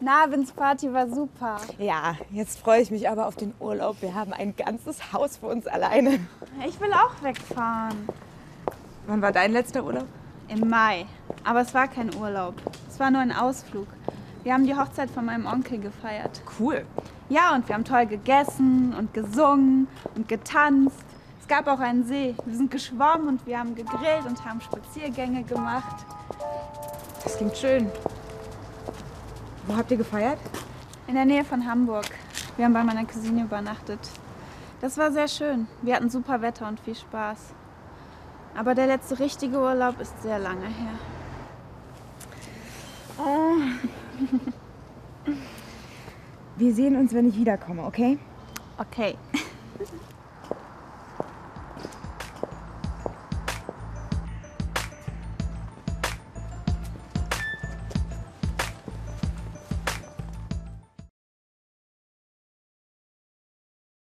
Na, Vins Party war super. Ja, jetzt freue ich mich aber auf den Urlaub. Wir haben ein ganzes Haus für uns alleine. Ich will auch wegfahren. Wann war dein letzter Urlaub? Im Mai. Aber es war kein Urlaub. Es war nur ein Ausflug. Wir haben die Hochzeit von meinem Onkel gefeiert. Cool. Ja, und wir haben toll gegessen und gesungen und getanzt. Es gab auch einen See. Wir sind geschwommen und wir haben gegrillt und haben Spaziergänge gemacht. Das klingt schön. Wo habt ihr gefeiert? In der Nähe von Hamburg. Wir haben bei meiner Cousine übernachtet. Das war sehr schön. Wir hatten super Wetter und viel Spaß. Aber der letzte richtige Urlaub ist sehr lange her. Wir sehen uns, wenn ich wiederkomme, okay? Okay.